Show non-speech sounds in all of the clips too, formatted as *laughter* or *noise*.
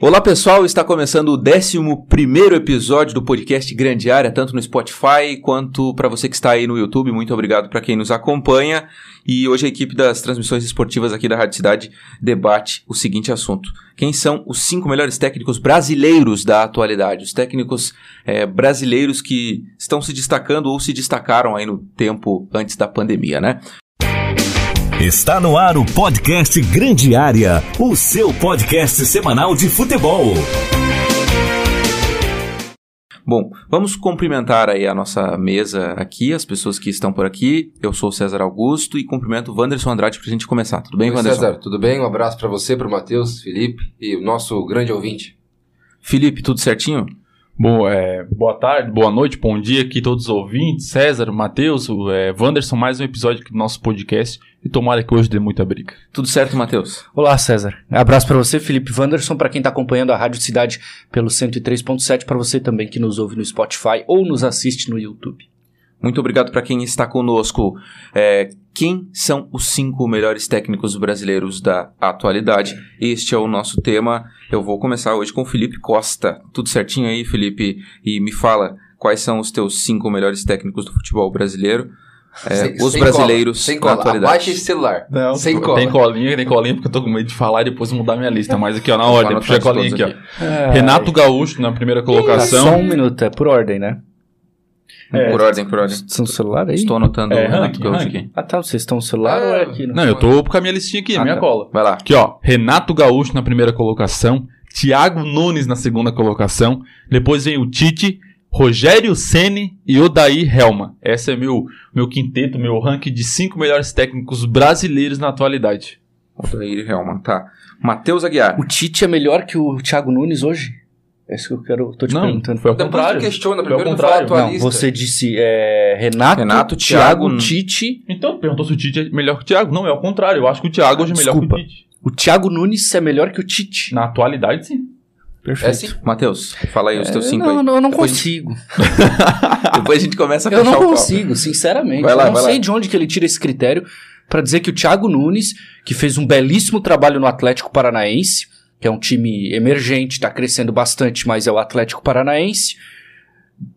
Olá pessoal, está começando o 11 episódio do podcast Grande Área, tanto no Spotify quanto para você que está aí no YouTube. Muito obrigado para quem nos acompanha. E hoje a equipe das transmissões esportivas aqui da Rádio Cidade debate o seguinte assunto: quem são os cinco melhores técnicos brasileiros da atualidade? Os técnicos é, brasileiros que estão se destacando ou se destacaram aí no tempo antes da pandemia, né? Está no ar o podcast Grande Área, o seu podcast semanal de futebol. Bom, vamos cumprimentar aí a nossa mesa aqui, as pessoas que estão por aqui. Eu sou o César Augusto e cumprimento o Wanderson Andrade para a gente começar. Tudo bem, Oi, Wanderson? César, tudo bem? Um abraço para você, para o Matheus, Felipe e o nosso grande ouvinte. Felipe, tudo certinho? Bom, é, boa tarde, boa noite, bom dia aqui todos os ouvintes, César, Matheus, é, Wanderson, mais um episódio aqui do nosso podcast e tomara que hoje dê muita briga. Tudo certo, Matheus? Olá, César. Abraço para você, Felipe Wanderson, para quem está acompanhando a Rádio Cidade pelo 103.7, para você também que nos ouve no Spotify ou nos assiste no YouTube. Muito obrigado para quem está conosco. É, quem são os cinco melhores técnicos brasileiros da atualidade? Este é o nosso tema. Eu vou começar hoje com o Felipe Costa. Tudo certinho aí, Felipe? E me fala quais são os teus cinco melhores técnicos do futebol brasileiro? É, Sem- os sem brasileiros cola, sem cola. atualidade. Abaixa esse celular. Não, sem cola. Tem colinha, tem colinha, porque eu tô com medo de falar e depois mudar minha lista. Mas aqui, ó, na ordem, puxa a de colinha aqui, ó. Renato Gaúcho na primeira Só colocação. um minuto, é por ordem, né? É, Por ordem, por ordem. Estão no celular aí? Estou anotando É, o Renato ranking, Gaúcho ranking. aqui. Ah, tá. Vocês estão no celular ou é aqui? Não, eu tô com a minha listinha aqui, Ah, minha tá. cola. Vai lá. Aqui, ó, Renato Gaúcho na primeira colocação, Thiago Nunes na segunda colocação, depois vem o Tite, Rogério Ceni e Odair Helma. Esse é meu meu quinteto, meu ranking de cinco melhores técnicos brasileiros na atualidade. Odair Helman, tá. Matheus Aguiar. O Tite é melhor que o Thiago Nunes hoje? É isso que eu quero, tô te Não, perguntando. foi ao contrário. questiona, Foi ao primeiro tu contrário. Não, lista. você disse é, Renato, Renato, Thiago, Thiago, Tite. Então, tu perguntou se o Tite é melhor que o Thiago. Não, é ao contrário. Eu acho que o Thiago hoje é melhor Desculpa. que o Tite. O Thiago Nunes é melhor que o Tite. Na atualidade, sim. Perfeito. É sim. Matheus, fala aí os teus É, cinco não, aí. não, eu não Depois- consigo. *laughs* Depois a gente começa a Eu não o consigo, sinceramente. Vai lá, eu não vai sei lá. de onde que ele tira esse critério pra dizer que o Thiago Nunes, que fez um belíssimo trabalho no Atlético Paranaense, que é um time emergente, tá crescendo bastante, mas é o Atlético Paranaense,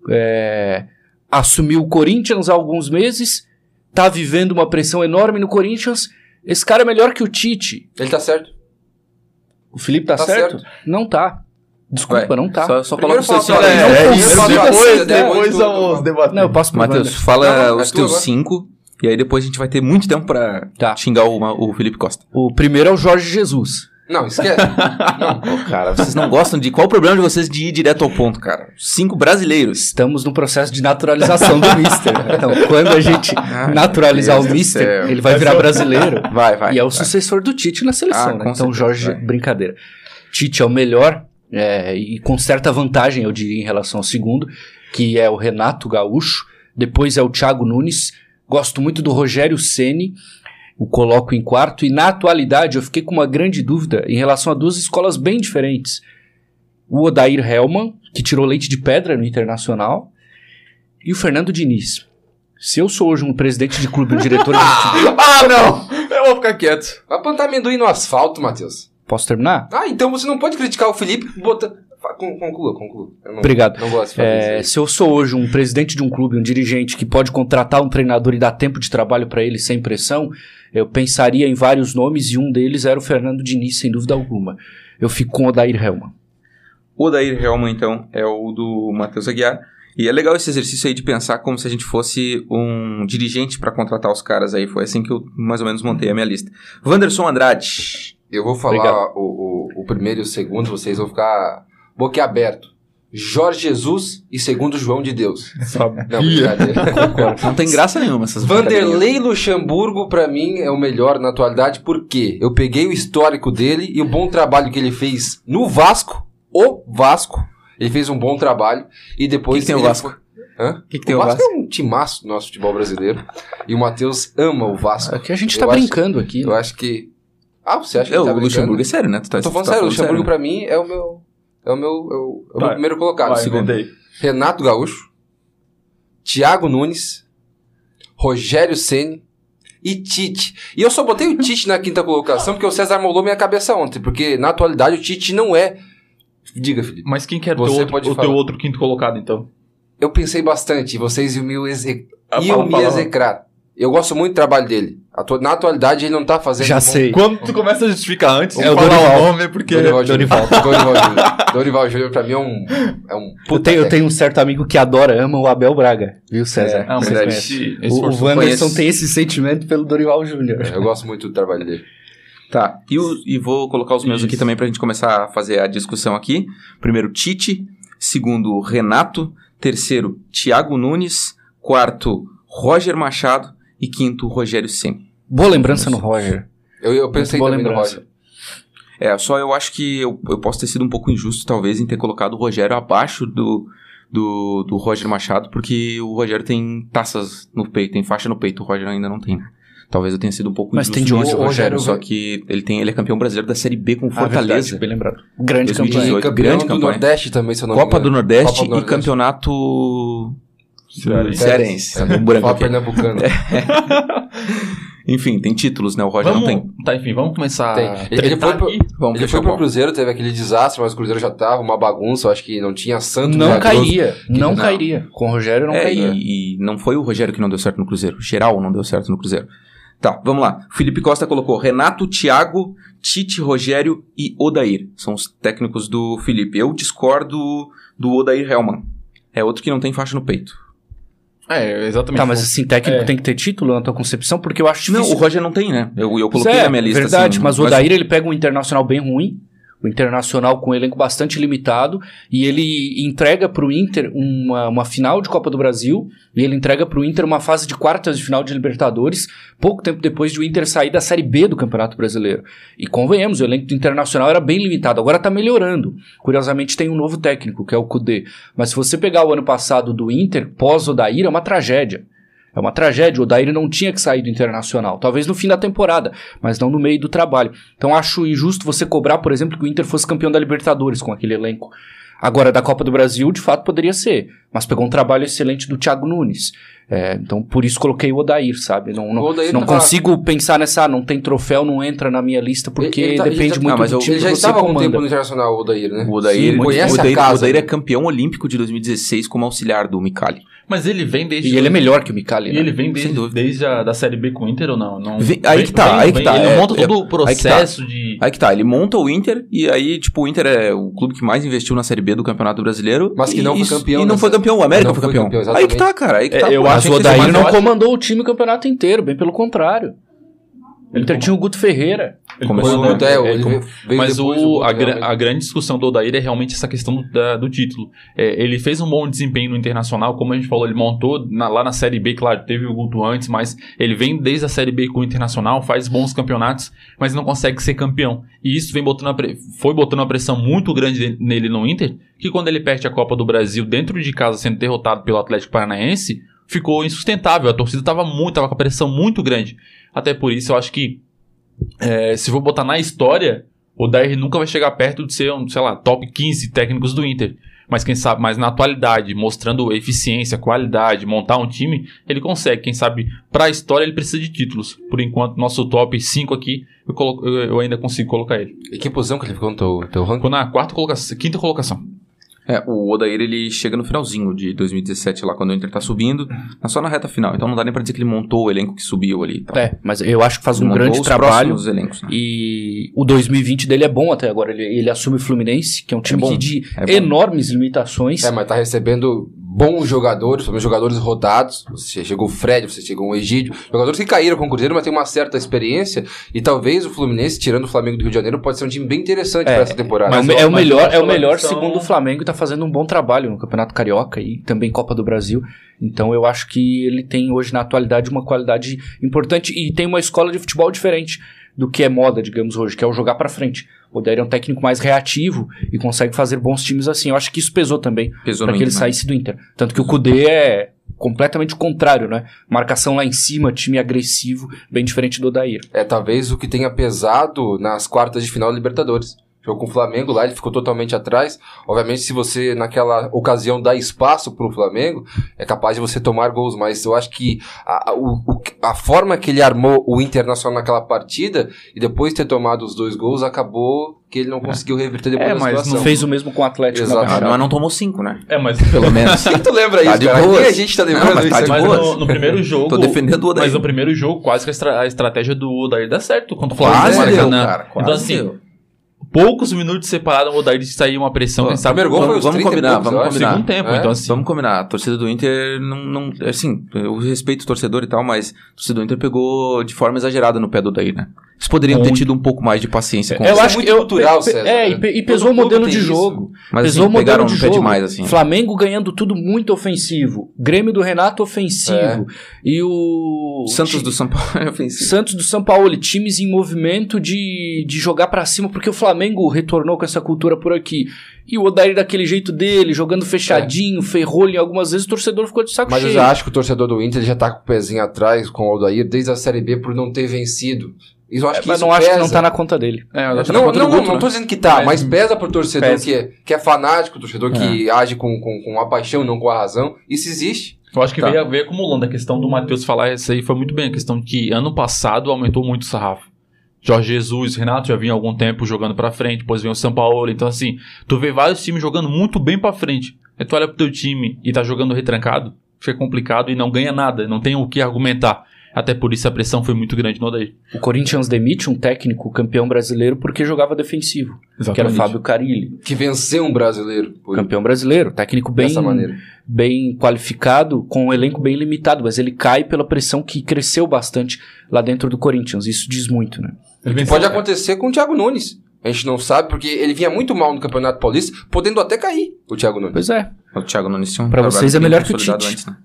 é, assumiu o Corinthians há alguns meses, tá vivendo uma pressão enorme no Corinthians. Esse cara é melhor que o Tite. Ele tá certo. O Felipe tá, Tá certo? certo. Não tá. Desculpa, Vai. não tá. Só, só coloca Primeiro fala tua lista. é, Primeiro isso, depois- depois tu- debater. Não, eu posso pro Matheus, fala Não, os é teus agora. cinco. E aí depois a gente vai ter muito tempo pra Tá. xingar o, o Felipe Costa. O primeiro é o Jorge Jesus. Não, esquece. *laughs* não. Cara, vocês não gostam de. Qual o problema de vocês de ir direto ao ponto, cara? Cinco brasileiros. Estamos no processo de naturalização do Mister. Então, quando a gente naturalizar Deus o do Mister, ele vai virar brasileiro. Vai, vai. e é o vai. sucessor do Tite na seleção, Ah, né? Então, certeza, Jorge, vai. brincadeira. Tite é o melhor, é, e com certa vantagem, eu diria, em relação ao segundo, que é o Renato Gaúcho. Depois é o Thiago Nunes. Gosto muito do Rogério Ceni. O coloco em quarto. E na atualidade, eu fiquei com uma grande dúvida em relação a duas escolas bem diferentes. O Odair Hellman, que tirou leite de pedra no Internacional, e o Fernando Diniz. Se eu sou hoje um presidente de clube, um diretor de *laughs* futebol, ah, não! Eu vou ficar quieto. Vai plantar amendoim no asfalto, Matheus. posso terminar? Ah, então você não pode criticar o Felipe botando... Conclua, conclua. Eu não, Obrigado. Não gosto de fazer É, isso se eu sou hoje um presidente de um clube, um dirigente que pode contratar um treinador e dar tempo de trabalho para ele sem pressão, eu pensaria em vários nomes e um deles era o Fernando Diniz, sem dúvida alguma. Eu fico com o Odair Helman. O Odair Helman, então, é o do Matheus Aguiar. E é legal esse exercício aí de pensar como se a gente fosse um dirigente pra contratar os caras aí. Foi assim que eu mais ou menos montei a minha lista. Wanderson Andrade. Eu vou falar o, o, o primeiro e o segundo, vocês vão ficar boquiaberto. Jorge Jesus e segundo João de Deus. Não, Sabia. brincadeira. *laughs* Não tem graça nenhuma essas Vanderlei Luxemburgo, pra mim, é o melhor na atualidade, porque eu peguei o histórico dele e o bom trabalho que ele fez no Vasco, o Vasco. Ele fez um bom trabalho e depois. Que que tem o Vasco? foi- Hã? Que que tem o o Vasco, é um timaço do nosso futebol brasileiro. E o Matheus ama o Vasco. Aqui a gente Eu tá acho- brincando aqui. Eu acho que. Ah, você acha que É, ele tá o brincando? Luxemburgo é sério, né? Tu tá, Eu tô falando tá sério, o Luxemburgo né? pra mim é o meu. É o meu. É o, é o meu primeiro colocado. Vai, segundo. Renato Gaúcho, Thiago Nunes, Rogério Ceni e Tite. E eu só botei o Tite na quinta colocação porque o César molou minha cabeça ontem, porque na atualidade o Tite não é Diga, Felipe. Mas quem que era o Você teu outro, pode o falar. teu outro quinto colocado, então? Eu pensei bastante, vocês iam me, exe... Ah, iam fala, me fala. execrar. Eu gosto muito do trabalho dele. Atu- Na atualidade, ele não tá fazendo. Já um bom- sei. Quando tu começa a justificar antes, É o Dorival. nome, porque... Dorival Júnior. *laughs* Dorival Júnior. Dorival Júnior, pra mim, é um. É um Eu puta tenho, eu tenho um certo amigo que adora, ama o Abel Braga, viu, César? É, Ah, conhecem. esse, esse O, o Wanderson tem esse sentimento pelo Dorival Júnior. Eu gosto muito do trabalho dele. Tá, e, o- e vou colocar os meus Isso. aqui também pra gente começar a fazer a discussão aqui. Primeiro, Tite. Segundo, Renato. Terceiro, Thiago Nunes. Quarto, Roger Machado. E quinto, Rogério Ceni. Boa lembrança no Roger. Eu, eu pensei boa também no lembrança. Roger. É, só eu acho que eu, eu posso ter sido um pouco injusto, talvez, em ter colocado o Rogério abaixo do, do, do Roger Machado, porque o Rogério tem taças no peito, tem faixa no peito, o Roger ainda não tem. né? Talvez eu tenha sido um pouco Mas injusto tem de onde o Rogério só que ele, tem, ele é campeão brasileiro da Série B com Ah, Fortaleza. verdade, bem lembrado. Grande 2018. campanha. E campeão grande do campanha. Nordeste também, se eu não me Copa do engano. Nordeste, Copa do e Nordeste. campeonato Cearense. cearense. Tá um branco Fala pernambucano. *laughs* Enfim, tem títulos, né? O Roger Vamos, não tem. Tá, enfim, vamos começar Tem. Ele- ele foi pro-. Vamos Ele foi o pro. Cruzeiro, teve aquele desastre, mas o Cruzeiro já tava uma bagunça. Eu acho que não tinha santo Não cairia, não não. cairia. Com o Rogério não É, cairia. e, e não foi o Rogério que não deu certo no Cruzeiro. Geral não deu certo no Cruzeiro. Tá, vamos lá. Felipe Costa colocou Renato, Thiago, Tite, Rogério e Odair. São os técnicos do Felipe. Eu discordo do Odair Hellman. É outro que não tem faixa no peito. É, exatamente. Tá, mas assim, técnico É. tem que ter título na tua concepção, porque eu acho Não, difícil. o Roger não tem, né? Eu, eu coloquei é, na minha lista. verdade, assim, mas o Odair ele pega um internacional bem ruim, o internacional com um elenco bastante limitado, e ele entrega pro Inter uma, uma final de Copa do Brasil, e ele entrega pro Inter uma fase de quartas de final de Libertadores, pouco tempo depois de o Inter sair da Série B do Campeonato Brasileiro. E convenhamos, o elenco do internacional era bem limitado, agora tá melhorando. Curiosamente tem um novo técnico, que é o Kudê. Mas se você pegar o ano passado do Inter, pós-Odair, é uma tragédia. É uma tragédia. O Odair não tinha que sair do Internacional. Talvez no fim da temporada, mas não no meio do trabalho. Então acho injusto você cobrar, por exemplo, que o Inter fosse campeão da Libertadores com aquele elenco. Agora, da Copa do Brasil, de fato, poderia ser. Mas pegou um trabalho excelente do Thiago Nunes. É, então, por isso coloquei o Odair, sabe? Não, não, O Odair não tava- consigo pensar nessa, ah, não tem troféu, não entra na minha lista, porque Ele- ele tá- ele depende já- muito Ah, mas do eu- time Ele já que você estava algum comanda. tempo no Internacional, o Odair, né? O Odair, Sim, o conhece a Odair, casa, o Odair né? é campeão olímpico de 2016 como auxiliar do Micali. Mas ele vem desde... E ele é melhor que o Micali, E né? ele vem Sem desde, dúvida. desde a da Série B com o Inter ou não? não Vem- aí que tá, vem- aí que vem- tá, Ele é- monta é- todo o aí tá. processo de... Aí que tá, ele monta o Inter e aí, tipo, o Inter é o clube que mais investiu na Série B do Campeonato Brasileiro. Mas que não foi campeão E não nessa- foi campeão, o América Não foi campeão. campeão, aí que tá, cara, aí que É, tá. eu pô. acho que o esse Odair não comandou o time o campeonato inteiro, bem pelo contrário. Inter tinha o Guto Ferreira. Ele Começou Foi muito, é, é, ele veio- veio Mas depois o, a, gra- a grande discussão do Odair é realmente essa questão do, da- do título. É, ele fez um bom desempenho no Internacional, como a gente falou, ele montou na- lá na Série B, claro, teve o Guto antes, mas ele vem desde a Série B com o Internacional, faz bons campeonatos, mas não consegue ser campeão. E isso vem botando foi botando uma pressão muito grande de- nele no Inter, que quando ele perde a Copa do Brasil dentro de casa, sendo derrotado pelo Atlético Paranaense, ficou insustentável. A torcida estava muito, tava com a pressão muito grande. Até por isso, eu acho que é, se for botar na história, o Dair nunca vai chegar perto de ser um, sei lá, top 15 técnicos do Inter. Mas quem sabe, mas na atualidade, mostrando eficiência, qualidade, montar um time, ele consegue. Quem sabe, pra história ele precisa de títulos. Por enquanto, nosso top 5 aqui, eu, colo- eu ainda consigo colocar ele. E que posição que ele ficou no teu, teu ranking? Ficou na quarta colocação, quinta colocação. É, o Odair ele chega no finalzinho de 2017 lá, quando o Inter tá subindo, mas só na reta final. Então não dá nem pra dizer que ele montou o elenco que subiu ali. e tal. É, mas eu acho que faz Ele um grande os trabalho. elencos, né? E o 2020 dele é bom até agora. Ele, ele assume o Fluminense, que é um time bom, que de é enormes limitações. É, mas tá recebendo bons jogadores, pelo menos jogadores rodados. Você chegou o Fred, você chegou o Egídio. Jogadores que caíram com o Cruzeiro, mas tem uma certa experiência. E talvez o Fluminense, tirando o Flamengo do Rio de Janeiro, pode ser um time bem interessante É, pra essa temporada. É o Mas eu- é o mas melhor, é o melhor são- segundo o Flamengo e tá fazendo um bom trabalho no Campeonato Carioca e também Copa do Brasil. Então eu acho que ele tem hoje na atualidade uma qualidade importante e tem uma escola de futebol diferente do que é moda, digamos hoje, que é o jogar pra frente. O Odair é um técnico mais reativo e consegue fazer bons times assim. Eu acho que isso pesou também para que ele né? saísse do Inter. Tanto que o Kudê é completamente o contrário, né? Marcação lá em cima, time agressivo, bem diferente do Odair. É talvez o que tenha pesado nas quartas de final da Libertadores. Jogou com o Flamengo lá, ele ficou totalmente atrás. Obviamente, se você, naquela ocasião, dá espaço pro Flamengo, é capaz de você tomar gols. Mas eu acho que a, a, o- o- a forma que ele armou o Internacional naquela partida, e depois ter tomado os dois gols, acabou que ele não conseguiu reverter depois É, da mas situação. Não fez o mesmo com o Atlético Exato. Mas não tomou cinco, né? É, mas Pelo *laughs* menos. Quem tu lembra Tá isso, de cara? boas. A gente tá lembrando Não, mas tá isso de aqui. Mas boas. no, no primeiro jogo. Tô defendendo o Odair. Mas no primeiro jogo, quase que a, estra- a estratégia do Odair dá certo contra o Quase Flamengo. no deu, Maracanã. cara. Quase então, assim, deu. Poucos minutos separaram o Odair de sair uma pressão. Quem sabe primeiro gol vamos, os vamos 30 combinar, poucos, vamos combinar. segundo tempo. É, Então, assim, Vamos combinar, a torcida do Inter não, não. Assim, eu respeito o torcedor e tal, mas a torcida do Inter pegou de forma exagerada no pé do Daí, né? Eles poderiam ter tido um pouco mais de paciência com Eu Isso é acho muito que eu, cultural, César, É, e, e Todo pesou o modelo de isso. jogo. Mas pesou assim, o pegaram modelo no de pé jogo. demais, assim. Flamengo ganhando tudo muito ofensivo. Grêmio do Renato ofensivo. E o. Santos do São Paulo é ofensivo. Santos do São Paulo, times em movimento de, de jogar pra cima, porque o Flamengo retornou com essa cultura por aqui. E o Odair daquele jeito dele, jogando fechadinho, ferrolho, algumas vezes o torcedor ficou de saco Mas eu cheio. já acho que o torcedor do Inter já tá com o pezinho atrás com o Aldair desde a Série B por não ter vencido. Isso eu acho É, que mas isso não acho que não tá na conta dele. é, eu acho Não, conta não, não, Guto, não né? tô dizendo que tá, mas, Mas- pesa pro torcedor Pesa. que é, que é fanático, torcedor que age com, com, com a paixão, não com a razão. Isso existe. Eu acho que Tá. veio, veio acumulando a questão do Matheus falar isso aí foi muito bem. A questão de que ano passado aumentou muito o sarrafo. Jorge Jesus, Renato já vinha há algum tempo jogando pra frente, depois vem o São Paulo. Então, assim, tu vê vários times jogando muito bem pra frente. Aí tu olha pro teu time e tá jogando retrancado, fica complicado e não ganha nada, não tem o que argumentar. Até por isso a pressão foi muito grande no Odair. O Corinthians demite um técnico campeão brasileiro porque jogava defensivo, que era o Fábio Carilli. Que venceu um brasileiro. Por, Campeão brasileiro, técnico bem, dessa maneira. bem qualificado, com um elenco bem limitado, mas ele cai pela pressão que cresceu bastante lá dentro do Corinthians. Isso diz muito, né? Ele venceu- Pode acontecer com o Thiago Nunes. A gente não sabe, porque ele vinha muito mal no Campeonato Paulista, podendo até cair, o Thiago Nunes. Pois é. O Thiago Nunes tinha um Pra vocês é melhor que o Tite. antes, né?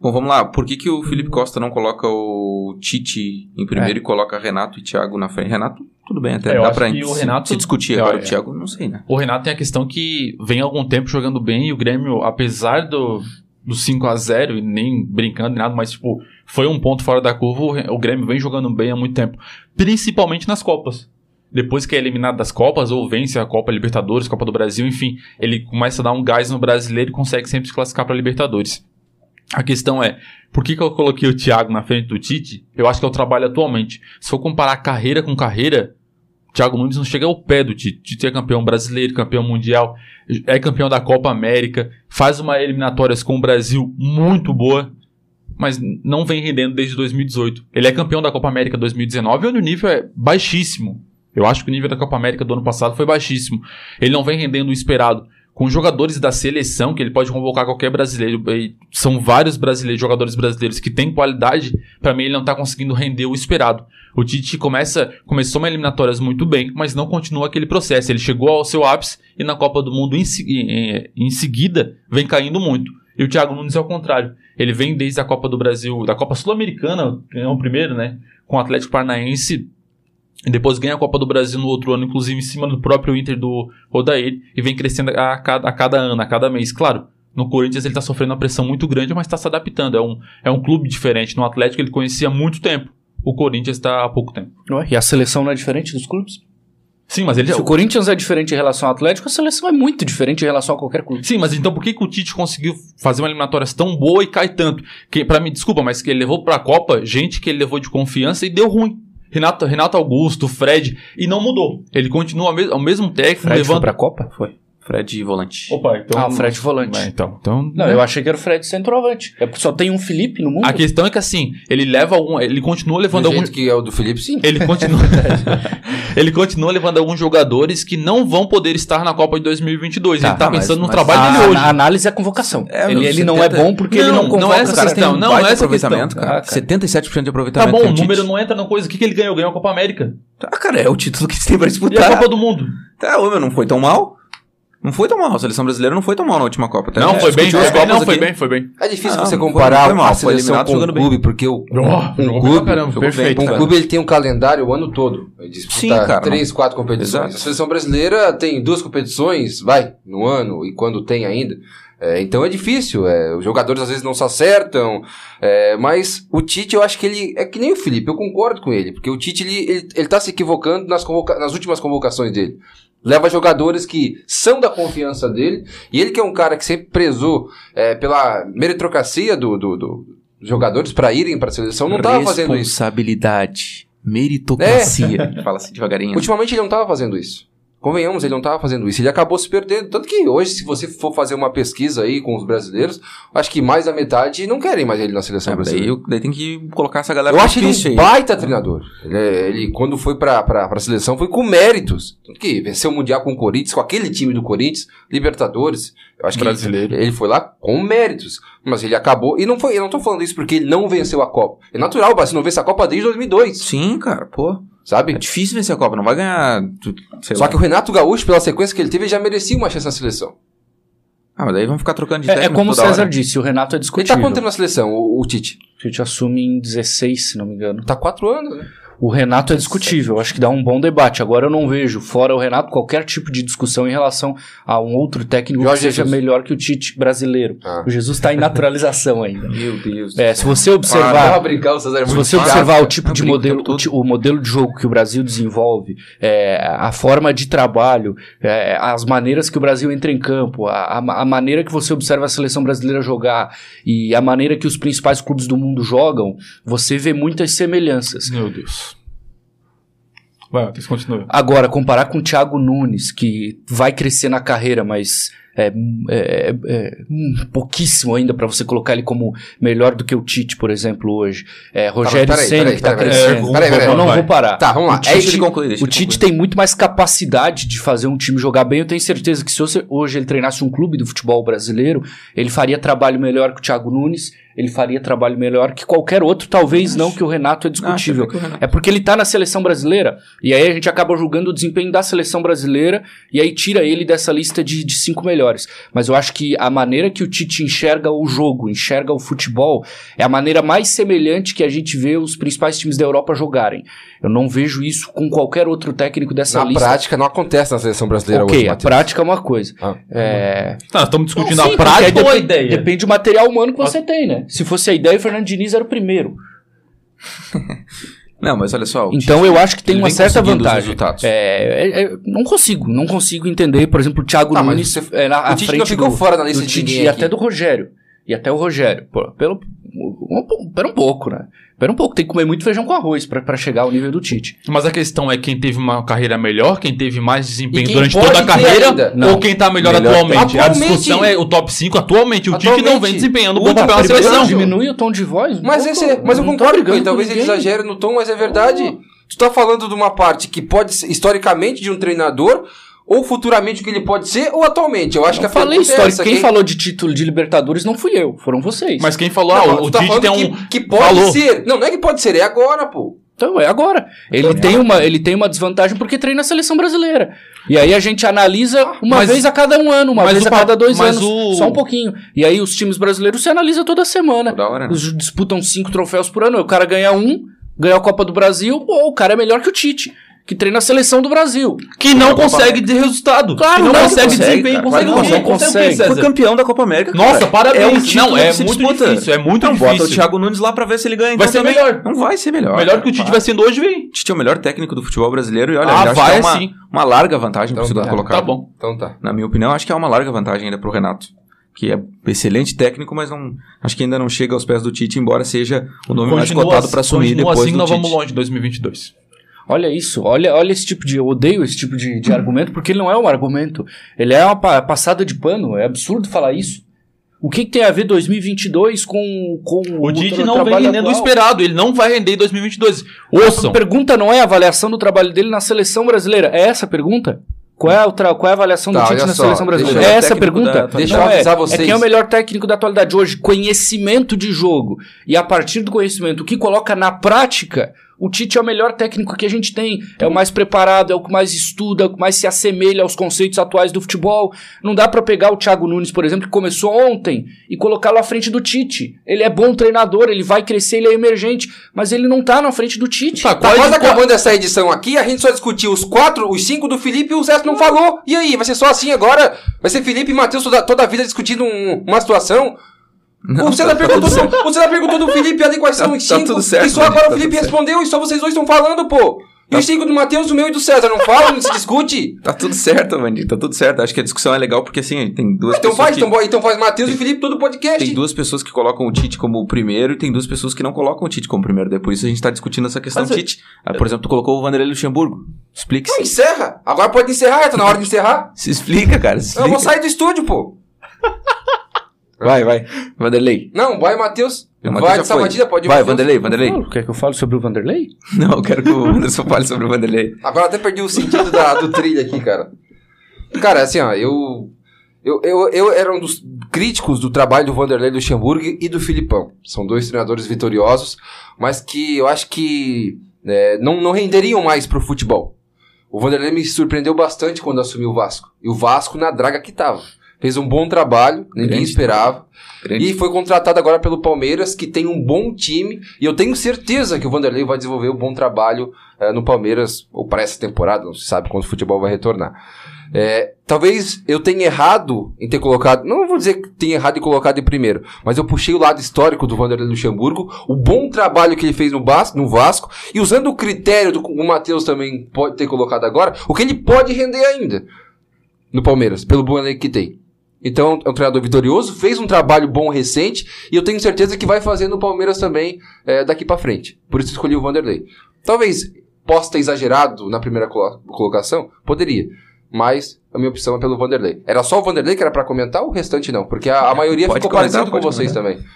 Bom, vamos lá. Por que, que o Felipe Costa não coloca o Tite em primeiro e coloca Renato e Thiago na frente? Renato, tudo bem, até É, dá pra se, Renato- se discutir É, agora. é. O Thiago, não sei, né? O Renato tem a questão que vem algum tempo jogando bem e o Grêmio, apesar do, do 5 a 0 e nem brincando nem nada, mas tipo, foi um ponto fora da curva, o Grêmio vem jogando bem há muito tempo. Principalmente nas Copas. Depois que é eliminado das Copas, ou vence a Copa Libertadores, Copa do Brasil, enfim, ele começa a dar um gás no brasileiro e consegue sempre se classificar para Libertadores. A questão é, por que, que eu coloquei o Thiago na frente do Tite? Eu acho que é o trabalho atualmente. Se for comparar carreira com carreira, Thiago Nunes não chega ao pé do Tite. Tite é campeão brasileiro, campeão mundial, é campeão da Copa América, faz uma eliminatórias com o Brasil muito boa, mas não vem rendendo desde 2018. Ele é campeão da Copa América 2019 onde o nível é baixíssimo. Eu acho que o nível da Copa América do ano passado foi baixíssimo. Ele não vem rendendo o esperado. Com jogadores da seleção, que ele pode convocar qualquer brasileiro, são vários brasileiros, jogadores brasileiros que têm qualidade, pra mim ele não tá conseguindo render o esperado. O Tite começa, começou uma eliminatórias muito bem, mas não continua aquele processo. Ele chegou ao seu ápice e na Copa do Mundo em, em- em seguida vem caindo muito. E o Thiago Nunes é o contrário. Ele vem desde a Copa do Brasil, da Copa Sul-Americana, ganhou o primeiro, né? Com o Atlético Paranaense. E depois ganha a Copa do Brasil no outro ano, inclusive em cima do próprio Inter do Odair. E vem crescendo a cada, a cada ano, a cada mês. Claro, no Corinthians ele tá sofrendo uma pressão muito grande, mas tá se adaptando. É um, é um clube diferente. No Atlético ele conhecia há muito tempo. O Corinthians tá há pouco tempo. Ué, E a seleção não é diferente dos clubes? Sim, mas ele Se o Corinthians é diferente em relação ao Atlético, a seleção é muito diferente em relação a qualquer clube. Sim, mas então por que, que o Tite conseguiu fazer uma eliminatória tão boa e cai tanto? Que para mim, desculpa, mas que ele levou pra Copa gente que ele levou de confiança e deu ruim. Renato, Renato Augusto, Fred, e não mudou. Ele continua ao mes- ao mesmo técnico Fred levando. foi pra Copa? Foi. Fred volante. Opa, então. Ah, o Fred volante. É, então, então Não, né? eu achei que era o Fred centroavante. É porque só tem um Felipe no mundo. A questão é que assim, ele leva algum. Ele continua Do levando alguns. que é o do Felipe, sim. Ele continua. *laughs* ele continua levando alguns jogadores que não vão poder estar na Copa de 2022. Tá, ele tá tá, mas- pensando no mas trabalho a, dele hoje. a análise é a convocação. É, ele ele não é 70 bom porque ele Não, não não convoca é os essa caras. questão. um não, baita essa aproveitamento, questão. cara. Ah, cara. 77% de Tá aproveitamento. bom, tem o número não entra na coisa. O que, que ele ganhou? Ganhou a Copa América. Ah, cara, é o título que tem pra E a disputar. Copa do Mundo? Tá, meu, não foi tão mal. Não foi tão mal. A seleção brasileira não foi tão mal na última Copa. Até Não, foi bem, foi bem, Copas não, foi bem, foi bem. É difícil Ah, você não comparar foi mal, a seleção com o jogando bem. clube, porque o, Oh, um clube, caramba, perfeito. bem, um cara. clube ele tem um calendário o ano todo. Ele disputa Sim, cara, três, quatro competições. Exato. A seleção brasileira tem duas competições, vai, no ano, e quando tem ainda. É, então é difícil, é, os jogadores às vezes não se acertam, é, mas o Tite eu acho que ele, é que nem o Felipe, eu concordo com ele, porque o Tite ele, ele, ele tá se equivocando nas, convoca- nas últimas convocações dele. Leva jogadores que são da confiança dele. E ele que é um cara que sempre prezou é, pela meritocracia do, do, do jogadores para irem para a seleção, não estava fazendo isso. Responsabilidade. Meritocracia. Fala assim devagarinho. Ultimamente ele não estava fazendo isso. Convenhamos, ele não estava fazendo isso. Ele acabou se perdendo. Tanto que hoje, se você for fazer uma pesquisa aí com os brasileiros, acho que mais da metade não querem mais ele na seleção É, daí, brasileira. eu- daí tem que colocar essa galera Eu acho ele um aí. baita treinador. Ele, é- ele, quando foi pra, pra, pra seleção, foi com méritos. Tanto que venceu o Mundial com o Corinthians, com aquele time do Corinthians, Libertadores. Eu acho que Brasileiro. Ele, ele foi lá com méritos. Mas ele acabou. E não foi, eu não tô falando isso porque ele não venceu a Copa. É natural, o Brasil não vence a Copa desde 2002, Sim, cara, pô. Sabe? É difícil vencer a Copa, não vai ganhar. Só lá. que o Renato Gaúcho, pela sequência que ele teve, ele já merecia uma chance na seleção. Ah, mas daí vamos ficar trocando de É, é como o César hora. disse, o Renato é Ele discutível. tá quanto tempo na seleção, o, o Tite? A gente assume em 16, se não me engano. Tá quatro anos, né? O Renato é discutível, acho que dá um bom debate. Agora eu não vejo, fora o Renato, qualquer tipo de discussão em relação a um outro técnico Jorge que seja Jesus. melhor que o Tite brasileiro. Ah. O Jesus está em naturalização ainda. Meu Deus. É, se você observar. pra brincar, é Se você chato. observar o tipo Eu de modelo, o, o modelo de jogo que o Brasil desenvolve, é, a forma de trabalho, é, as maneiras que o Brasil entra em campo, a, a- a maneira que você observa a seleção brasileira jogar e a maneira que os principais clubes do mundo jogam, você vê muitas semelhanças. Meu Deus. Vai, Matheus, continua. Agora, comparar com o Thiago Nunes, que vai crescer na carreira, mas é, é- é- hum, pouquíssimo ainda para você colocar ele como melhor do que o Tite, por exemplo, hoje. É, Rogério peraí, Ceni peraí, que tá peraí, crescendo. peraí, peraí, eu não vai. vou parar. Tá, vamos lá. O É Deixa isso concluir, O Tite concluir. tem muito mais capacidade de fazer um time jogar bem. Eu tenho certeza que se hoje- hoje ele treinasse um clube do futebol brasileiro, ele faria trabalho melhor que o Thiago Nunes, ele faria trabalho melhor que qualquer outro, talvez não, que o Renato é discutível. Ah, o Renato- É porque ele tá na seleção brasileira. E aí a gente acaba julgando o desempenho da seleção brasileira e aí tira ele dessa lista de, de cinco melhores. Mas eu acho que a maneira que o Tite enxerga o jogo, enxerga o futebol, é a maneira mais semelhante que a gente vê os principais times da Europa jogarem. Eu não vejo isso com qualquer outro técnico dessa Na lista. prática, não acontece na seleção brasileira ok, hoje, a Matheus. prática é uma coisa. Ah. É... Tá, nós estamos discutindo Não, sim, a prática ou a ideia? Depende do material humano que você tem, né? Se fosse a ideia, o Fernando Diniz era o primeiro. *laughs* Não, mas olha só. Então eu acho que tem uma certa vantagem. É, é, é, não consigo, não consigo entender, por exemplo, o Thiago Ah, Nunes você- é, na o Tite frente não ficou do, fora na lista do de Tite ninguém e aqui. até do Rogério. E até o Rogério. Pô, pelo, pera um pouco, né? Pera um pouco, tem que comer muito feijão com arroz pra, pra chegar ao nível do Tite. Mas a questão é quem teve uma carreira melhor, quem teve mais desempenho durante toda a carreira, ou quem tá melhor, Melhor atualmente. A Atualmente. discussão é o top 5 atualmente. O Tite não Atualmente. vem desempenhando O bom papel na seleção. Diminui o tom de voz. Mas, esse, mas eu tá concordo com ele. brigando Talvez ele exagere no tom, mas é verdade. Tu tá falando de uma parte que pode ser historicamente de um treinador, ou futuramente o que ele pode ser, ou atualmente. Eu acho que Eu a falei é histórico. essa, Quem falou de título de Libertadores não fui eu, foram vocês. Mas quem falou, Não, ah, o tu tá Tite tem um. que, que pode falou. ser. Não, não é que pode ser, é agora, pô. Então é agora. Ele tem, uma, ele tem uma desvantagem porque treina a seleção brasileira. E aí a gente analisa uma Mas- vez a cada um ano, uma vez o a cada dois anos. o- Só um pouquinho. E aí os times brasileiros se analisa toda semana. Toda hora, né? Eles disputam cinco troféus por ano. O cara ganha um, ganha a Copa do Brasil, pô, o cara é melhor que o Tite, que treina a seleção do Brasil. Que não consegue ter resultado. Claro, que não não consegue consegue, desempenho. cara. Consegue não, não consegue. consegue. César. Foi campeão da Copa América. cara. Nossa, parabéns. É um título não, é que se muito disputa. difícil. É muito Então, bota o difícil. Thiago Nunes lá pra ver se ele ganha. Vai então ser também. melhor. Não vai ser melhor. Melhor cara. que o Tite Para. vai sendo hoje, vem. O Tite é o melhor técnico do futebol brasileiro e olha, Ah, acho vai que é uma, sim. uma larga vantagem pro Então, segundo tá, colocado. Tá bom. Então tá. Na minha opinião, acho que é uma larga vantagem ainda pro Renato. Que é excelente técnico, mas não, acho que ainda não chega aos pés do Tite, embora seja o nome mais cotado pra assumir continua depois assim, do nós Tite. vamos longe em 2022. Olha isso, olha, olha esse tipo de. Eu odeio esse tipo de, de argumento, porque ele não é um argumento. Ele é uma pa- passada de pano. É absurdo falar isso. O que, que tem a ver 2022 com, com O Tite tra- não vem rendendo o esperado. Ele não vai render em 2022. Ouçam. A pergunta não é a avaliação do trabalho dele na seleção brasileira. É essa a pergunta? Qual é, o tra- qual é a avaliação Tá, do Tite na só, seleção brasileira? É essa a pergunta? Deixa eu Não é. avisar É vocês. quem é o melhor técnico da atualidade hoje? Conhecimento de jogo. E a partir do conhecimento, o que coloca na prática, o Tite é o melhor técnico que a gente tem. É o mais preparado, é o que mais estuda, é o que mais se assemelha aos conceitos atuais do futebol. Não dá pra pegar o Thiago Nunes, por exemplo, que começou ontem, e colocá-lo à frente do Tite. Ele é bom treinador, ele vai crescer, ele é emergente, mas ele não tá na frente do Tite. Tá, Tá quase acabando essa edição aqui, a gente só discutiu os quatro, os cinco do Felipe e o Zé não falou. E aí, vai ser só assim agora? Vai ser Felipe e Matheus toda, toda a vida discutindo um- uma situação? Não, o César tá- tá perguntou, tudo certo. o César perguntou do Felipe ali quais são Tá- os tá cinco. tudo certo, e só agora tá o Felipe respondeu e só vocês dois estão falando, pô. E os cinco do Matheus, do meu e do César, não fala, não se discute? Tá tudo certo, Vandir, tá tudo certo. Acho que a discussão é legal porque assim, tem duas Então pessoas faz, que... então, então faz Matheus e Felipe todo podcast. Tem duas pessoas que colocam o Tite como o primeiro e tem duas pessoas que não colocam o Tite como o primeiro. Daí por isso a gente tá discutindo essa questão Mas do eu- Tite. Ah, por exemplo, tu colocou o Vanderlei Luxemburgo. Não, Explique-se. encerra. Agora pode encerrar, tá na hora de encerrar. Se explica, cara. Se Eu vou explica. sair do estúdio, pô. *laughs* Vai, vai. Vanderlei. Não, vai, Matheus. Vai de. Sabatida, pode ir, Vai. Vanderlei, Vanderlei. Falo, Quer que eu fale sobre o Vanderlei? *laughs* Não, eu quero que o Anderson *laughs* fale sobre o Vanderlei. Agora até perdi o sentido da- do trilho aqui, cara. Cara, assim, ó, eu, eu, eu, eu era um dos críticos do trabalho do Vanderlei Luxemburgo e do Filipão. São dois treinadores vitoriosos, mas que eu acho que é, não, não renderiam mais pro futebol. O Vanderlei me surpreendeu bastante quando assumiu o Vasco. E o Vasco na draga que tava. Fez um bom trabalho, ninguém Grande esperava. Grande. E foi contratado agora pelo Palmeiras, que tem um bom time. E eu tenho certeza que o Vanderlei vai desenvolver um bom trabalho eh, no Palmeiras, ou para essa temporada, não se sabe quando o futebol vai retornar. É, talvez eu tenha errado em ter colocado. Não vou dizer que tenha errado em colocado em primeiro, mas eu puxei o lado histórico do Vanderlei Luxemburgo, o bom trabalho que ele fez no, Bas, no Vasco, e usando o critério do o Matheus também pode ter colocado agora, o que ele pode render ainda no Palmeiras, pelo bom elenco que tem. Então, é um treinador vitorioso, fez um trabalho bom recente, e eu tenho certeza que vai fazer no Palmeiras também é, daqui pra frente. Por isso escolhi o Vanderlei. Talvez possa ter exagerado na primeira colo- colocação, poderia. Mas a minha opção é pelo Vanderlei. Era só o Vanderlei que era pra comentar, o restante não. Porque a, a maioria Pode ficou comentar, parecido com vocês comentar. também.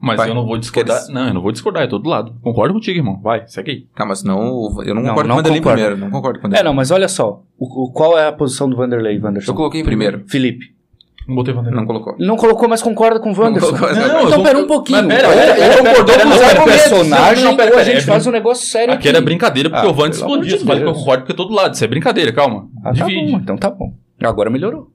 Mas Vai. eu não vou discordar. Queres- Não, eu não vou discordar, é todo lado. Concordo contigo, irmão. Vai, segue aí. Tá, mas não, eu não, Não, concordo não com o Vanderlei primeiro. Não concordo com o É, não, mas olha só. O, o- qual é a posição do Vanderlei, Wanderson? Eu coloquei em Primeiro. Felipe. Não botei Vanderlei. Não colocou. Não colocou, mas concorda com o Wanderson. Não, agora- então pera um pouquinho. Mas pera, pera, pera, concordou pera, com pera, pera, argumentos, personagem, não, pera, ou a pera, gente é faz um negócio sério Aqui era brincadeira, porque Ah, o amor explodiu. Você fala que eu concordo porque é todo lado. Isso é brincadeira, calma. Ah, tá Divide. bom, então tá bom. Agora melhorou.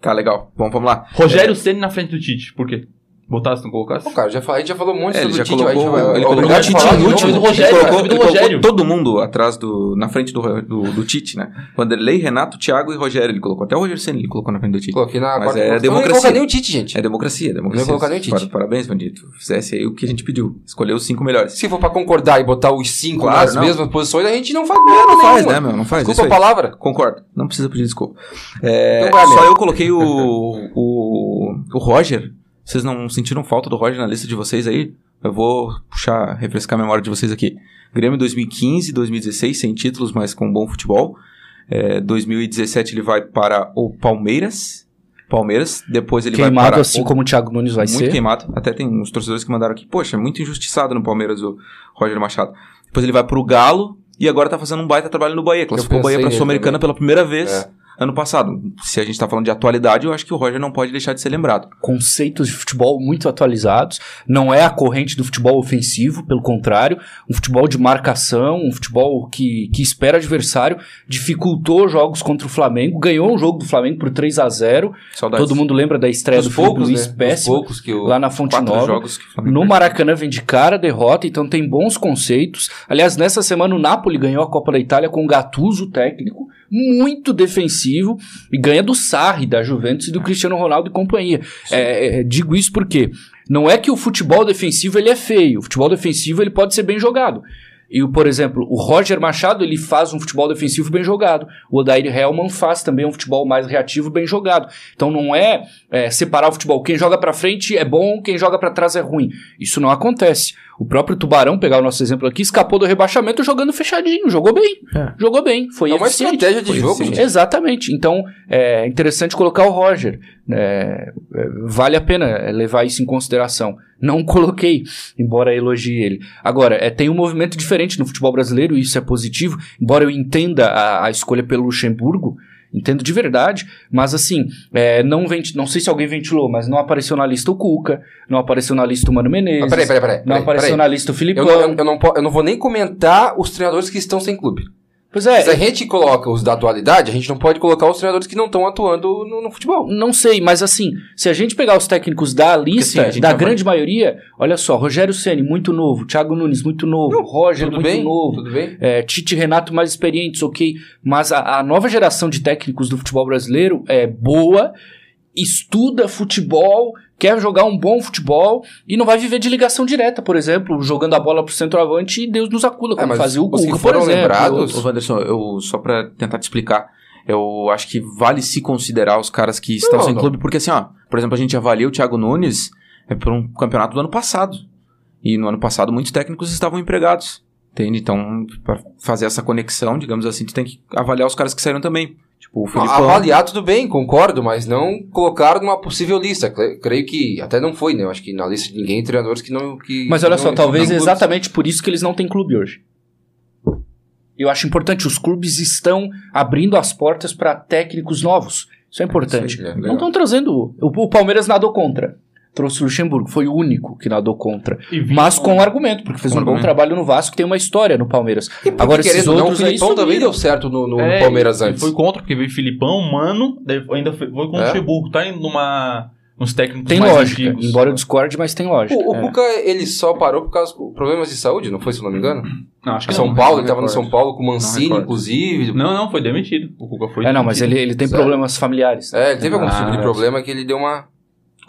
Tá, legal. Bom, vamos lá. Rogério Ceni na frente do Tite. Por quê? Botasse, não colocasse? Pô, cara, já, a gente já falou muito É, ele sobre já o Tite. colocou, vai- ele é colocou o Tite inútil, do ele Rogério, colocou, cara, do ele colocou Rogério. todo mundo atrás do, na frente do, do, do Tite, né? Vanderlei, Renato, Thiago e Rogério, ele colocou. Até o Rogério Senna ele colocou na frente do Tite. Coloquei na Mas quarta é democracia. Não colocar nem o Tite, gente. É democracia, é democracia. Não colocar nem o Tite. Par- Parabéns, Vandito. Fizesse aí o que a gente pediu. Escolheu os cinco melhores. Se for pra concordar e botar os cinco Claro, nas não. mesmas posições, a gente não faz merda Não faz, né, meu? Não faz. Desculpa a palavra. Concordo. Não precisa pedir desculpa. É, Então só eu coloquei o, o, o Roger. Vocês não sentiram falta do Roger na lista de vocês aí? Eu vou puxar, refrescar a memória de vocês aqui. Grêmio 2015, 2016, sem títulos, mas com bom futebol. É, 2017 ele vai para o Palmeiras. Palmeiras. Depois ele vai Queimado para assim o como o Thiago Nunes vai muito ser. queimado. Até tem uns torcedores que mandaram aqui, poxa, muito injustiçado no Palmeiras o Roger Machado. Depois ele vai pro Galo e agora tá fazendo um baita trabalho no Bahia. Classificou o Bahia pra nele Sul-Americana pela primeira vez É. ano passado. Se a gente tá falando de atualidade, eu acho que o Roger não pode deixar de ser lembrado. conceitos de futebol muito atualizados. Não é a corrente do futebol ofensivo, pelo contrário, um futebol de marcação, um futebol que, que espera adversário, dificultou jogos contra o Flamengo, ganhou um jogo do Flamengo por 3 a 0 Saudades. Todo mundo lembra da estreia Dos do Felipe poucos, Luiz, né? Péssimo, poucos que o... lá na Fonte Nova. No. Maracanã vem de cara a derrota, então tem bons conceitos. Aliás, nessa semana o Napoli ganhou a Copa da Itália com o Gattuso técnico, muito defensivo, e ganha do Sarri, da Juventus e do Cristiano Ronaldo e companhia. É, é, digo isso porque não é que o futebol defensivo ele é feio, o futebol defensivo ele pode ser bem jogado. E, por exemplo, o Roger Machado ele faz um futebol defensivo bem jogado. O Odair Hellman faz também um futebol mais reativo bem jogado. Então não é, é, separar o futebol. Quem joga pra frente é bom, quem joga pra trás é ruim. Isso não acontece. O próprio Tubarão, pegar o nosso exemplo aqui, escapou do rebaixamento jogando fechadinho. Jogou bem. É. Jogou bem. Foi É uma eficiente. estratégia de Foi jogo, eficiente. gente. Exatamente. Então, é interessante colocar o Roger. É, é, vale a pena é, levar isso em consideração. Não *laughs* coloquei, embora elogie ele. Agora, é, tem um movimento diferente no futebol brasileiro, e isso é positivo. Embora eu entenda a, a escolha pelo Luxemburgo, entendo de verdade, mas assim, é, não, venti- não sei se alguém ventilou, mas não apareceu na lista o Cuca, não apareceu na lista o Mano Menezes, Mas peraí, peraí, peraí. não peraí, apareceu peraí. na lista o Filipão. Eu, não, eu, não, eu não vou nem comentar os treinadores que estão sem clube. Pois é, Se a gente coloca os da atualidade, a gente não pode colocar os treinadores que não estão atuando no, no futebol. Não sei, mas assim, se a gente pegar os técnicos da lista, da já vai- grande maioria, olha só, Rogério Ceni muito novo, Thiago Nunes muito novo, Roger Tudo muito bem? novo, Tudo bem? é, Tite Renato mais experientes, ok, mas a, a nova geração de técnicos do futebol brasileiro é boa, estuda futebol, quer jogar um bom futebol e não vai viver de ligação direta, por exemplo, jogando a bola pro centroavante e Deus nos acuda, como É, fazia o os que Cuca, por foram exemplo. lembrados- Ô, Wanderson, eu, só pra tentar te explicar, eu acho que vale se considerar os caras que estão Não, sem não. clube, porque assim, ó, por exemplo, a gente avalia o Thiago Nunes é por um campeonato do ano passado. E no ano passado muitos técnicos estavam empregados. Entende? Então, pra fazer essa conexão, digamos assim, tu tem que avaliar os caras que saíram também. Tipo, o Filipão. Avaliar tudo bem, concordo, mas não colocar numa possível lista. Cre- Creio que até não foi, né? Eu acho que na lista de ninguém treinadores que não. Que Mas olha não- só, talvez exatamente por isso que eles não têm clube hoje. Eu acho importante, os clubes estão abrindo as portas para técnicos novos. Isso é importante. Aí, é, não estão trazendo. O, o Palmeiras nadou contra. Trouxe o Luxemburgo, foi o único que nadou contra. Mas com argumento, porque fez um bom trabalho no Vasco, tem uma história no Palmeiras. E porque, Agora esses não, o outros aí Filipão também sumiram. deu certo no, no É, Palmeiras antes. Foi contra, porque veio Filipão, Mano, ainda foi, foi com o É? Luxemburgo. Tá indo numa, nos técnicos Tem mais lógica, antigos. embora eu discorde, mas tem lógica. O, o É. Cuca, ele só parou por causa de problemas de saúde, não foi, se eu não me engano? *clears throat* Não, acho que São não. Paulo, não ele tava no. São Paulo com o Mancini, inclusive. Não, não, foi demitido. O Cuca foi É, não, mas demitido. ele, ele tem Sério? problemas familiares. É, ele teve algum Ah, tipo de é. problema que ele deu uma.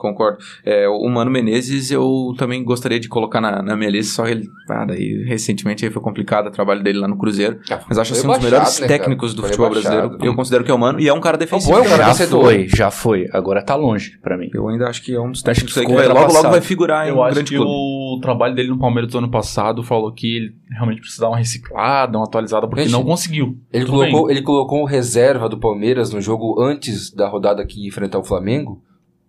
Concordo. É, o Mano Menezes eu também gostaria de colocar na, na minha lista, só ele, ah, daí recentemente aí foi complicado o trabalho dele lá no Cruzeiro. Mas acho assim um dos melhores né, técnicos do Foi futebol rebaixado. brasileiro. Eu considero que é o Mano e é um cara defensivo. bom, é um cara já vencedor. foi, já foi. Agora tá longe pra mim. Eu ainda acho que é um dos Acho técnicos que aí que vai, logo, logo vai figurar em Eu um acho grande que clube. o trabalho dele no Palmeiras do ano passado falou que ele realmente precisava uma reciclada, uma atualizada, porque Gente, não conseguiu. Ele Tudo colocou, bem. ele colocou o reserva do Palmeiras no jogo antes da rodada que ia enfrentar o Flamengo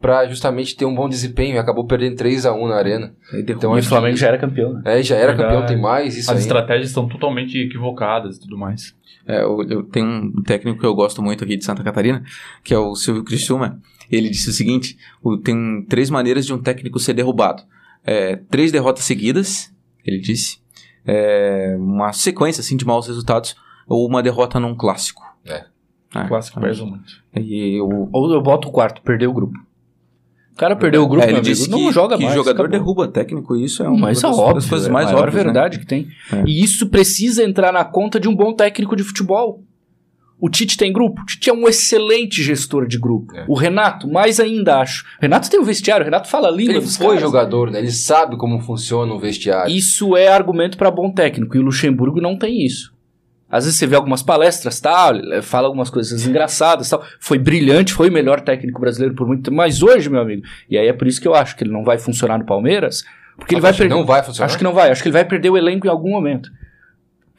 pra justamente ter um bom desempenho e acabou perdendo 3 a 1 na arena. Então, E o Flamengo que- já era campeão, né? É, já era Verdade. campeão, tem mais isso As aí. estratégias estão totalmente equivocadas e tudo mais. É, eu, eu tenho um técnico que eu gosto muito aqui de Santa Catarina, que é o Silvio Criciúma. Ele disse o seguinte: o- tem três maneiras de um técnico ser derrubado. É, três derrotas seguidas, ele disse. É, uma sequência assim, de maus resultados, ou uma derrota num clássico. É. É, clássico é. pesa muito. E eu, Ou eu boto o quarto, perdeu o grupo. O cara perdeu o grupo, é, ele amigo, não que, joga que mais. jogador acabou. derruba técnico, isso é uma Mas das, é das óbvio, coisas é mais maior óbvias. né? verdade que tem. É. E isso precisa entrar na conta de um bom técnico de futebol. O Tite tem grupo? O Tite é um excelente gestor de grupo. É. O Renato, mais ainda acho. O Renato tem o vestiário, o Renato fala a língua Ele dos foi caras. jogador, né? Ele sabe como funciona o vestiário. Isso é argumento para bom técnico. E o Luxemburgo não tem isso. Às vezes você vê algumas palestras, tal, ele fala algumas coisas engraçadas, tal. Foi brilhante, foi o melhor técnico brasileiro por muito tempo. Mas hoje, meu amigo, e aí é por isso que eu acho que ele não vai funcionar no Palmeiras, porque ele vai Acho que perder. Não vai funcionar. Acho que não vai. Acho que ele vai perder o elenco em algum momento.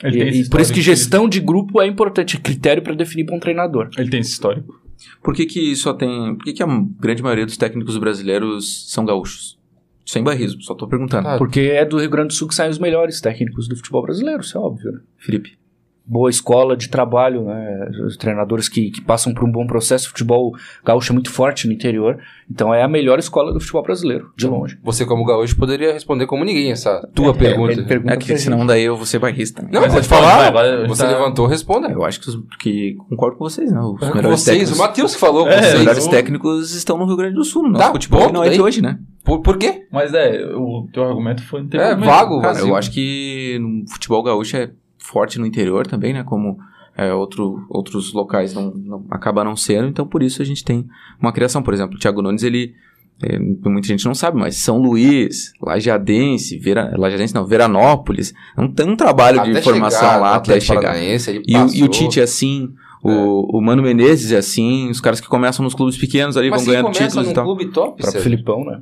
Ele E, tem esse e por isso que gestão de grupo é importante, é critério para definir bom treinador. Ele tem esse histórico. Por que, que só tem. Por que, que a grande maioria dos técnicos brasileiros são gaúchos? Sem barrismo, só tô perguntando. Ah, Porque é do Rio Grande do Sul que saem os melhores técnicos do futebol brasileiro, isso é óbvio, né? Felipe. Boa escola de trabalho, né? Os treinadores que, que passam por um bom processo. O futebol gaúcho é muito forte no interior. Então é a melhor escola do futebol brasileiro, de longe. Você, como gaúcho, poderia responder como ninguém essa tua pergunta. ele pergunta É que senão gente. daí eu vou ser barrista. né? Não, Mas pode falar. vai, Você tá- levantou, responda. Eu acho que, os- que concordo com vocês, não. Os Com melhores vocês, técnicos, o Matheus que falou, É, os vocês. melhores eu- técnicos estão no Rio Grande do Sul. No Tá, futebol ponto, não é de hoje, né? Por, por quê? Mas é, o teu argumento foi É, vago, Cara, eu acho que no futebol gaúcho é forte no interior também, né? Como é, outro, outros locais não, não acaba não sendo. Então, por isso a gente tem uma criação. Por exemplo, o Thiago Nunes, ele... é, muita gente não sabe, mas São Luís, Lajeadense, Vera, Lajeadense não, Veranópolis, não tem um trabalho de Até formação chegar no lá até chegar. E o, e o. Tite é assim, o, o Mano Menezes é assim, os caras que começam nos clubes pequenos ali Mas vão ganhando títulos num e tal. clube top, O próprio. Filipão, né?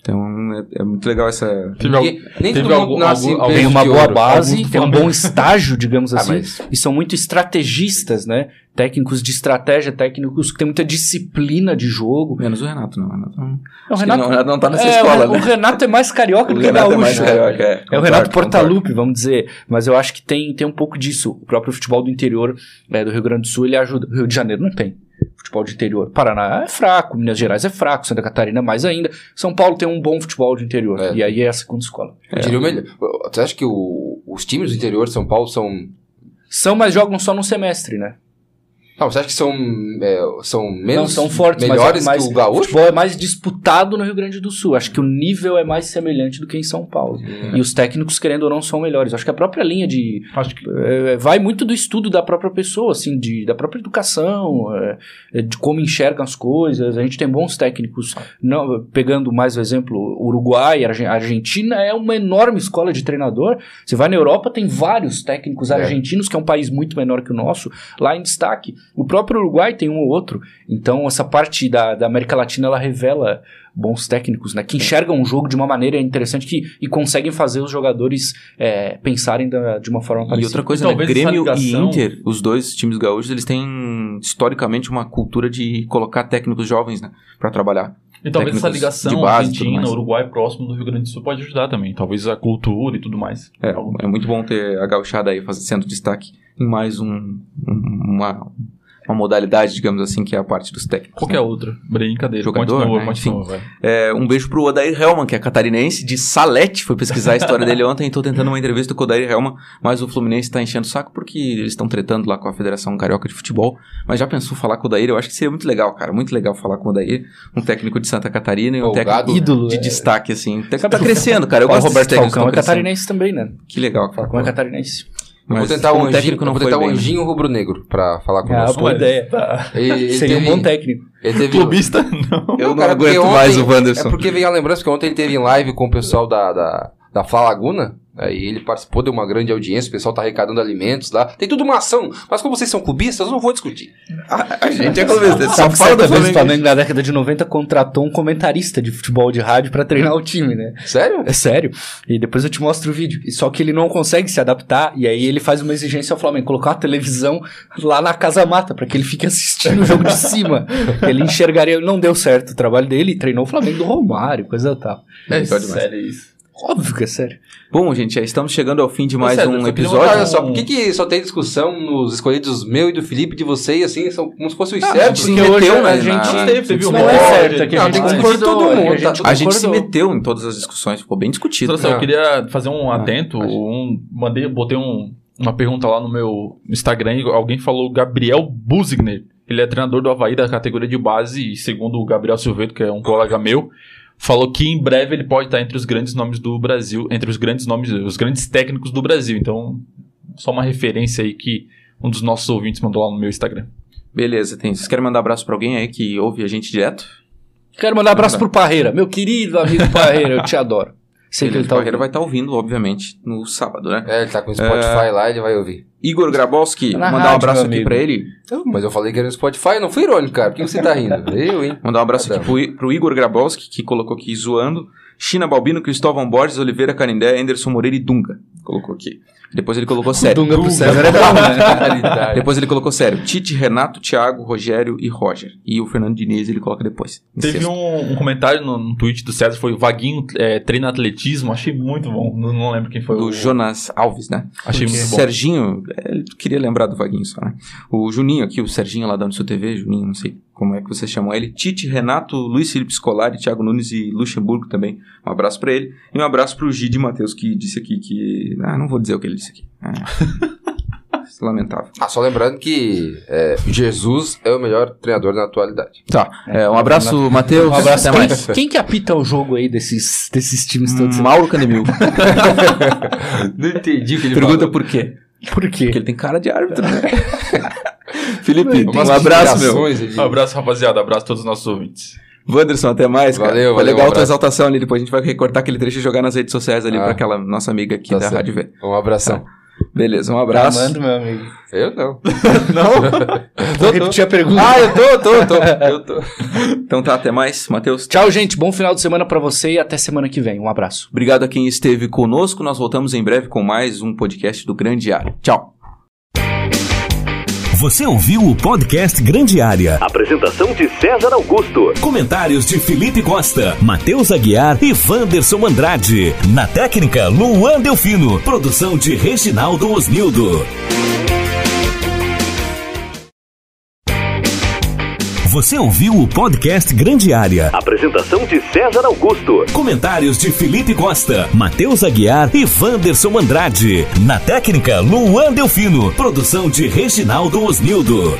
Então é, é muito legal essa. Teve Ninguém- nem teve todo mundo algum- nasce algum- Tem uma boa ouro. base, Alguns tem um bom estágio, digamos Ah, assim. mas E são muito estrategistas, né? Técnicos de estratégia, técnicos que têm muita disciplina de jogo. Menos o Renato, não. O Renato não, É, o Renato, não, o Renato não tá nessa é, escola, o, né? o Renato é mais carioca O do que Renato é gaúcho. mais né? carioca, é. É o Renato. Portaluppi, vamos dizer. Mas eu acho que tem, tem um pouco disso. O próprio futebol do interior é, do Rio Grande do Sul, ele ajuda. O Rio de Janeiro não tem. Futebol de interior. Paraná é fraco, Minas Gerais é fraco, Santa Catarina mais ainda. São Paulo tem um bom futebol de interior. É. E aí é a segunda escola. eu diria o melhor. Você acha que o- os times do interior de São Paulo são. São, mas jogam só no semestre, né? Não, você acha que são, é, são menos não são fortes, melhores mas é mais, que o Gaúcho? O futebol é mais disputado no Rio Grande do Sul. Acho que o nível é mais semelhante do que em São Paulo. Hum. E os técnicos, querendo ou não, são melhores. Acho que a própria linha de. Acho que é, vai muito do estudo da própria pessoa, assim, de, da própria educação, é, é, de como enxergam as coisas. A gente tem bons técnicos. Não, pegando mais o exemplo, Uruguai, Argentina é uma enorme escola de treinador. Você vai na Europa, tem vários técnicos É. argentinos, que é um país muito menor que o nosso, lá em destaque. O próprio Uruguai tem um ou outro. Então, essa parte da, da América Latina, ela revela bons técnicos, né? Que enxergam o jogo de uma maneira interessante que, e conseguem fazer os jogadores é, pensarem da- de uma forma E parecida. outra coisa, E né? talvez essa Grêmio e ligação- Inter, os dois times gaúchos, eles têm historicamente uma cultura de colocar técnicos jovens, né? Pra trabalhar. E talvez essa ligação base e Argentina. Uruguai próximo do Rio Grande do Sul pode ajudar também. Talvez a cultura e tudo mais. É, é muito bom ter a gauchada aí fazendo sendo destaque em mais um, um- uma, uma modalidade, digamos assim, que é a parte dos técnicos. Qualquer né? outra. Brincadeira. Jogador, continua, né? continua, vai. É, um beijo pro Odair Helman, que é catarinense, de Salete. Fui pesquisar a história dele ontem e tô tentando uma entrevista com o Odair Helman, mas o Fluminense tá enchendo o saco porque eles estão tretando lá com a Federação Carioca de Futebol. Mas já pensou falar com o Odair? Eu acho que seria muito legal, cara. Muito legal falar com o Odair, um técnico de Santa Catarina e um Folgado. técnico Ídolo. de é. destque, assim. Tá, tá crescendo, cara. Eu o gosto Roberto Falcão é crescendo. catarinense também, né? Que legal. Falcão é catarinense. Eu vou Mas tentar um anjinho, técnico não vou tentar um anjinho rubro-negro pra falar Ah, conosco. boa ideia. Ele, ele *laughs* Seria teve, um bom técnico. Ele teve, Clubista, *laughs* não. Eu não Cara, aguento mais ontem- o Wanderson. É porque veio a lembrança que ontem ele teve em live com o pessoal da, da, da Fla Laguna. Aí ele participou de uma grande audiência, o pessoal tá arrecadando alimentos lá. Tem tudo uma ação. Mas como vocês são clubistas, eu não vou discutir. A, a gente é clubista. Só que certa vez o Flamengo. Na década de 90 contratou um comentarista de futebol de rádio pra treinar o time, né? Sério? É sério. E depois eu te mostro o vídeo. E Só que ele não consegue se adaptar. E aí ele faz uma exigência ao Flamengo: colocar a televisão lá na casa mata, pra que ele fique assistindo o jogo de cima. *laughs* ele enxergaria. Não deu certo o trabalho dele. E treinou o Flamengo do Romário, coisa tal. É Legal demais. sério isso. Óbvio que é sério. Bom, gente, já estamos chegando ao fim de mais César, um episódio. Olha só, por que, que só tem discussão nos escolhidos meu e do Felipe de você e assim, são como se fossem os Ah, certos? se Porque hoje meteu, né, a gente na- teve, teve um é certo, é não, a gente todo é mundo, a gente tá? A gente se meteu em todas as discussões, ficou bem discutido. Só, eu queria fazer um Ah, atento. Um, mandei, botei um- uma pergunta lá no meu Instagram. e Alguém falou Gabriel Busigner. Ele é treinador do Havaí da categoria de base. E segundo o Gabriel Silveto, que é um colega meu, falou que em breve ele pode estar entre os grandes nomes do Brasil, entre os grandes nomes, os grandes técnicos do Brasil. Então, só uma referência aí que um dos nossos ouvintes mandou lá no meu Instagram. Beleza, tem. Vocês querem mandar abraço pra alguém aí que ouve a gente direto? Quero mandar abraço pro Parreira. Meu querido amigo Parreira, eu te adoro. Sei que ele tá Barreira ouvindo. vai estar ouvindo, obviamente, no sábado, né? É, ele tá com o Spotify lá, ele vai ouvir. Igor Grabowski, Tá na mandar um rádio, abraço meu aqui pra ele. Mas eu falei que era no Spotify, não fui irônico, cara. Por que você tá rindo? *laughs* Eu, hein? Mandar um abraço Tá. aqui pro, I- pro Igor Grabowski, que colocou aqui zoando. China Balbino, Cristóvão Borges, Oliveira Canindé, Anderson Moreira e Dunga. Colocou aqui. Depois ele colocou sério. Dunga pro César é bom, né? *laughs* Depois ele colocou sério. Tite, Renato, Thiago, Rogério e Roger. E o Fernando Diniz ele coloca depois. Teve um, um comentário no, no tweet do César, foi o Vaguinho é, treina atletismo, achei muito bom. Não, não lembro quem foi do o. Jonas Alves, né? Achei muito bom. Serginho, é, ele queria lembrar do Vaguinho só, né? O Juninho aqui, o Serginho lá da Unisul TV, Juninho, não sei como é que vocês chamam ele. Tite, Renato, Luiz Felipe Scolari, Thiago Nunes e Luxemburgo também. Um abraço pra ele. E um abraço pro Gide Matheus, que disse aqui que... Ah, não vou dizer o que ele disse aqui. É. *laughs* Lamentável. Ah, só lembrando que é, Jesus é o melhor treinador na atualidade. Tá, é, um abraço, Matheus. Um abraço. Até Quem, mais. quem que apita o jogo aí desses, desses times todos? Mauro Candemil. *laughs* Não entendi o que ele Pergunta falou. por quê? Por quê? Porque ele tem cara de árbitro, né? *laughs* Felipe, um abraço, meu. Um abraço, rapaziada. Abraço a todos os nossos ouvintes. Wanderson, até mais, cara. Valeu, Foi valeu, legal um a tua exaltação ali. Depois a gente vai recortar aquele trecho e jogar nas redes sociais ali Ah. pra aquela nossa amiga aqui Tá da certo. Rádio V. Um abração. Beleza, um abraço. Manda, meu amigo. Eu não. *laughs* Vou repetir a pergunta. Ah, eu tô, eu tô, eu tô. Eu tô. Então tá, até mais. Matheus, Tchau, gente. Bom final de semana pra você e até semana que vem. Um abraço. obrigado a quem esteve conosco. Nós voltamos em breve com mais um podcast do Grande Área. Tchau. Você ouviu o podcast Grande Área. Apresentação de César Augusto. Comentários de Felipe Costa, Matheus Aguiar e Wanderson Andrade. Na técnica, Luan Delfino. Produção de Reginaldo Osnildo. Você ouviu o podcast Grande Área. Apresentação de César Augusto. Comentários de Felipe Costa, Matheus Aguiar e Wanderson Andrade. Na técnica, Luan Delfino. Produção de Reginaldo Osnildo.